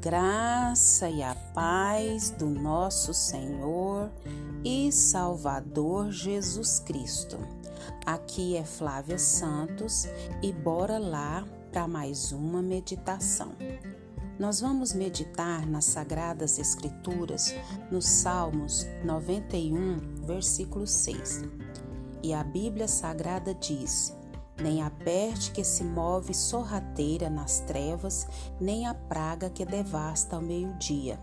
graça e a paz do nosso Senhor e Salvador Jesus Cristo. Aqui é Flávia Santos e bora lá para mais uma meditação. Nós vamos meditar nas Sagradas Escrituras, nos Salmos 91, versículo 6. E a Bíblia Sagrada diz: nem a peste que se move sorrateira nas trevas, nem a praga que devasta ao meio-dia.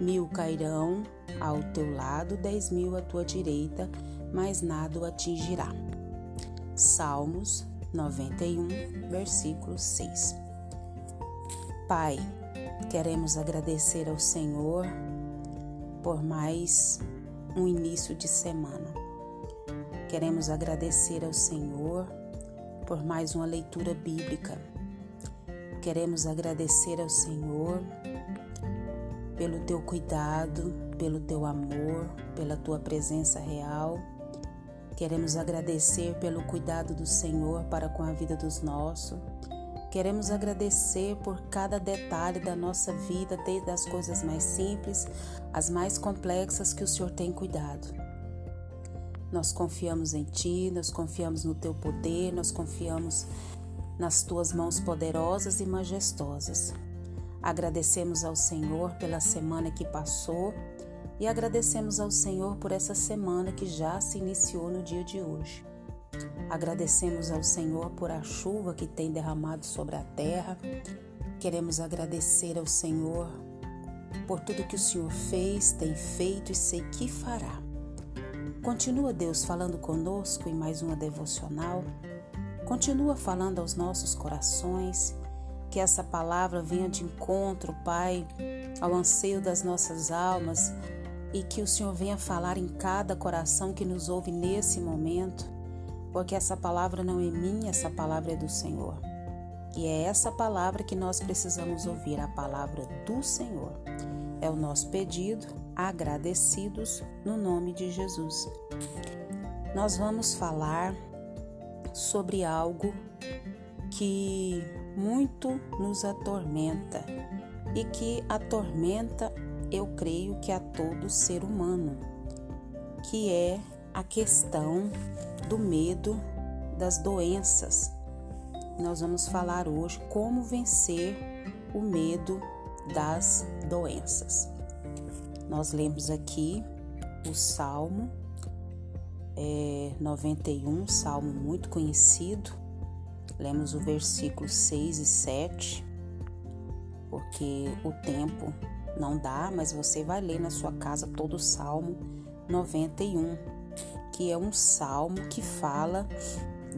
Mil cairão ao teu lado, dez mil à tua direita, mas nada o atingirá. Salmos 91, versículo 6. Pai, queremos agradecer ao Senhor por mais um início de semana. Queremos agradecer ao Senhor por mais uma leitura bíblica. Queremos agradecer ao Senhor pelo teu cuidado, pelo teu amor, pela tua presença real. Queremos agradecer pelo cuidado do Senhor para com a vida dos nossos. Queremos agradecer por cada detalhe da nossa vida, desde as coisas mais simples às mais complexas que o Senhor tem cuidado. Nós confiamos em Ti, nós confiamos no Teu poder, nós confiamos nas Tuas mãos poderosas e majestosas. Agradecemos ao Senhor pela semana que passou e agradecemos ao Senhor por essa semana que já se iniciou no dia de hoje. Agradecemos ao Senhor por a chuva que tem derramado sobre a terra. Queremos agradecer ao Senhor por tudo que o Senhor fez, tem feito e sei que fará. Continua Deus falando conosco em mais uma devocional. Continua falando aos nossos corações. Que essa palavra venha de encontro, Pai, ao anseio das nossas almas e que o Senhor venha falar em cada coração que nos ouve nesse momento, porque essa palavra não é minha, essa palavra é do Senhor. E é essa palavra que nós precisamos ouvir, a palavra do Senhor. É o nosso pedido, agradecidos no nome de Jesus. Nós vamos falar sobre algo que muito nos atormenta e que atormenta, eu creio que a todo ser humano, que é a questão do medo das doenças. Nós vamos falar hoje como vencer o medo das doenças. Nós lemos aqui o Salmo é, 91, salmo muito conhecido. Lemos o versículo 6 e 7, porque o tempo não dá, mas você vai ler na sua casa todo o Salmo 91, que é um salmo que fala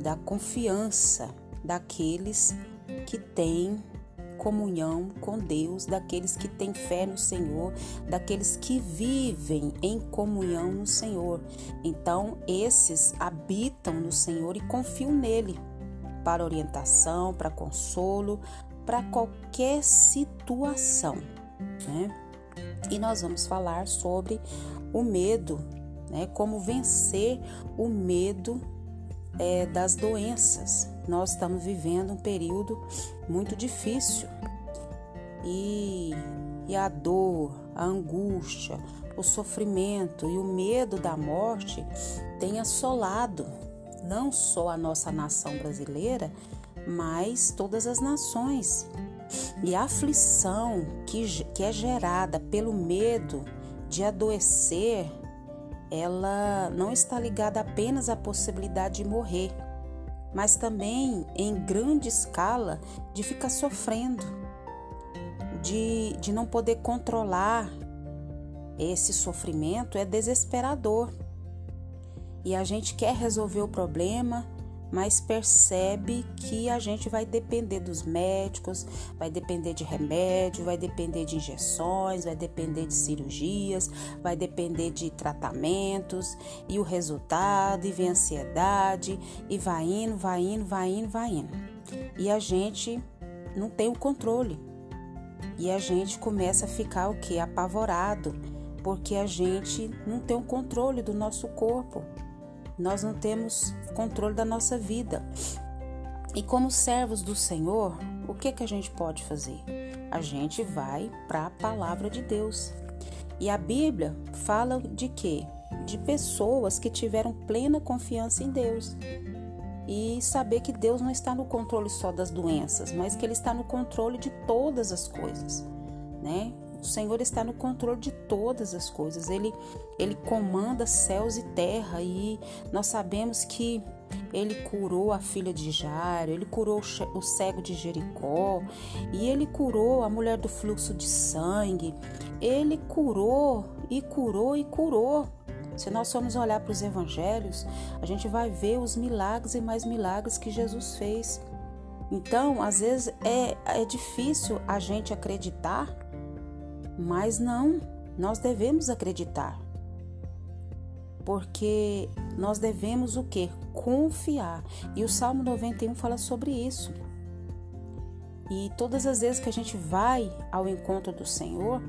da confiança daqueles que têm comunhão com Deus, daqueles que têm fé no Senhor, daqueles que vivem em comunhão no Senhor. Então, esses habitam no Senhor e confiam nele para orientação, para consolo, para qualquer situação. Né? E nós vamos falar sobre o medo, né? como vencer o medo é, das doenças. Nós estamos vivendo um período muito difícil e, e a dor, a angústia, o sofrimento e o medo da morte têm assolado não só a nossa nação brasileira, mas todas as nações. E a aflição que, que é gerada pelo medo de adoecer ela não está ligada apenas à possibilidade de morrer, mas também em grande escala de ficar sofrendo, de, de não poder controlar esse sofrimento é desesperador. E a gente quer resolver o problema, mas percebe que a gente vai depender dos médicos, vai depender de remédio, vai depender de injeções, vai depender de cirurgias, vai depender de tratamentos e o resultado, e vem ansiedade, e vai indo, vai indo, vai indo, vai indo. E a gente não tem o controle. E a gente começa a ficar o que? Apavorado, porque a gente não tem o controle do nosso corpo nós não temos controle da nossa vida. E como servos do Senhor, o que que a gente pode fazer? a gente vai para a palavra de Deus. E a Bíblia fala de quê? De pessoas que tiveram plena confiança em Deus. E saber que Deus não está no controle só das doenças, mas que Ele está no controle de todas as coisas, né? O Senhor está no controle de todas as coisas. Ele, ele comanda céus e terra e nós sabemos que ele curou a filha de Jairo, ele curou o cego de Jericó e ele curou a mulher do fluxo de sangue. Ele curou e curou e curou. Se nós formos olhar para os evangelhos, a gente vai ver os milagres e mais milagres que Jesus fez. Então, às vezes é, é difícil a gente acreditar mas não, nós devemos acreditar. Porque nós devemos o que? Confiar. E o Salmo 91 fala sobre isso. E todas as vezes que a gente vai ao encontro do Senhor,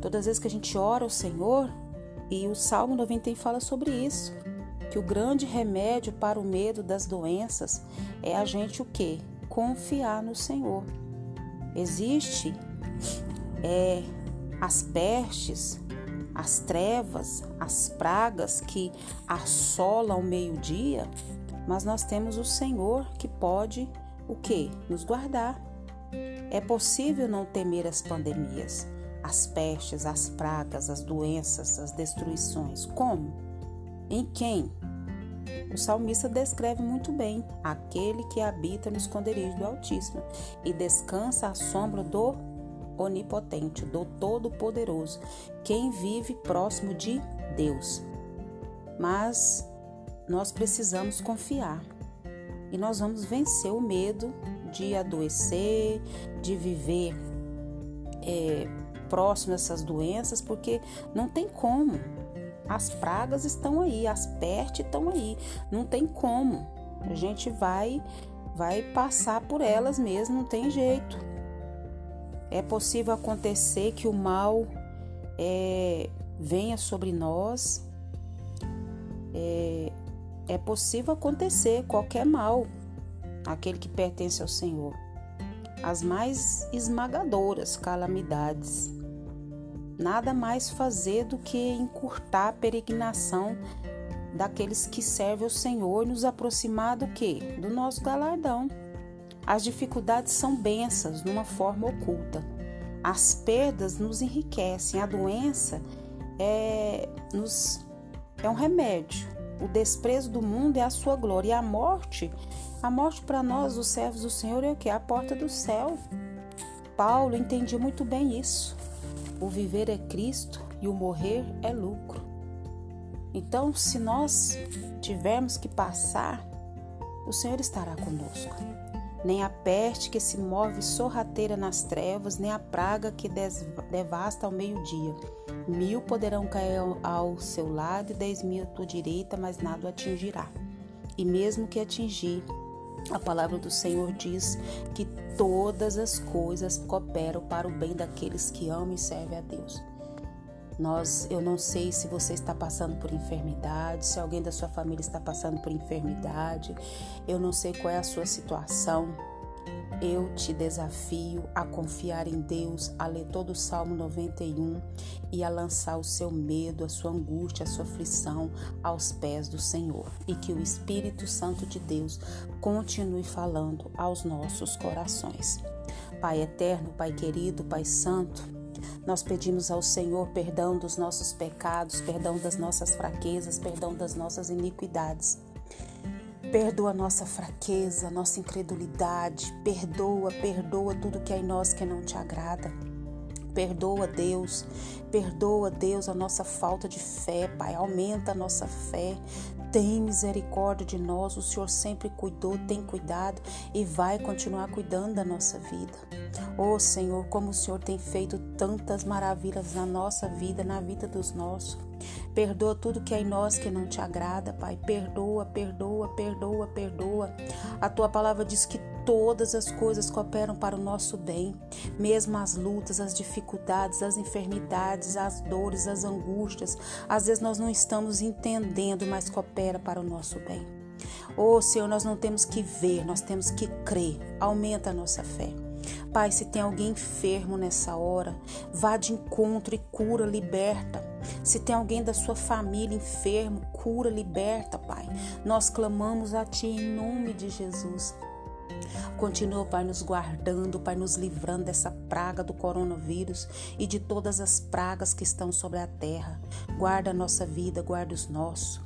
todas as vezes que a gente ora ao Senhor, e o Salmo 91 fala sobre isso, que o grande remédio para o medo das doenças é a gente o que? Confiar no Senhor. Existe é, as pestes, as trevas, as pragas que assolam o meio-dia, mas nós temos o Senhor que pode o que? Nos guardar. É possível não temer as pandemias, as pestes, as pragas, as doenças, as destruições. Como? Em quem? O salmista descreve muito bem aquele que habita no esconderijo do Altíssimo e descansa à sombra do onipotente, do Todo-Poderoso, quem vive próximo de Deus. Mas nós precisamos confiar e nós vamos vencer o medo de adoecer, de viver é, próximo dessas doenças, porque não tem como. As pragas estão aí, as pestes estão aí, não tem como. A gente vai vai passar por elas mesmo, não tem jeito. É possível acontecer que o mal é, venha sobre nós. É, é possível acontecer qualquer mal, aquele que pertence ao Senhor. As mais esmagadoras calamidades. Nada mais fazer do que encurtar a peregrinação daqueles que servem ao Senhor e nos aproximar do que? Do nosso galardão. As dificuldades são bênçãos numa forma oculta. As perdas nos enriquecem. A doença é, nos, é um remédio. O desprezo do mundo é a sua glória. E a morte, a morte para nós, os servos do Senhor, é o que? A porta do céu. Paulo entendia muito bem isso. O viver é Cristo e o morrer é lucro. Então, se nós tivermos que passar, o Senhor estará conosco nem a peste que se move sorrateira nas trevas, nem a praga que devasta ao meio-dia. Mil poderão cair ao seu lado e dez mil à tua direita, mas nada o atingirá. E mesmo que atingir, a palavra do Senhor diz que todas as coisas cooperam para o bem daqueles que amam e servem a Deus. Nós, eu não sei se você está passando por enfermidade, se alguém da sua família está passando por enfermidade. Eu não sei qual é a sua situação. Eu te desafio a confiar em Deus, a ler todo o Salmo 91 e a lançar o seu medo, a sua angústia, a sua aflição aos pés do Senhor. E que o Espírito Santo de Deus continue falando aos nossos corações. Pai eterno, Pai querido, Pai santo, nós pedimos ao Senhor perdão dos nossos pecados, perdão das nossas fraquezas, perdão das nossas iniquidades. Perdoa nossa fraqueza, nossa incredulidade, perdoa, perdoa tudo que é em nós que não te agrada. Perdoa, Deus, perdoa, Deus, a nossa falta de fé, Pai. Aumenta a nossa fé. Tem misericórdia de nós. O Senhor sempre cuidou, tem cuidado e vai continuar cuidando da nossa vida. Oh Senhor, como o Senhor tem feito tantas maravilhas na nossa vida, na vida dos nossos. Perdoa tudo que é em nós que não te agrada, Pai. Perdoa, perdoa, perdoa, perdoa. A tua palavra diz que todas as coisas cooperam para o nosso bem, mesmo as lutas, as dificuldades, as enfermidades, as dores, as angústias. Às vezes nós não estamos entendendo, mas coopera para o nosso bem. Oh Senhor, nós não temos que ver, nós temos que crer. Aumenta a nossa fé. Pai, se tem alguém enfermo nessa hora, vá de encontro e cura, liberta. Se tem alguém da sua família enfermo, cura, liberta, Pai. Nós clamamos a Ti em nome de Jesus. Continua, Pai, nos guardando, Pai, nos livrando dessa praga do coronavírus e de todas as pragas que estão sobre a terra. Guarda a nossa vida, guarda os nossos.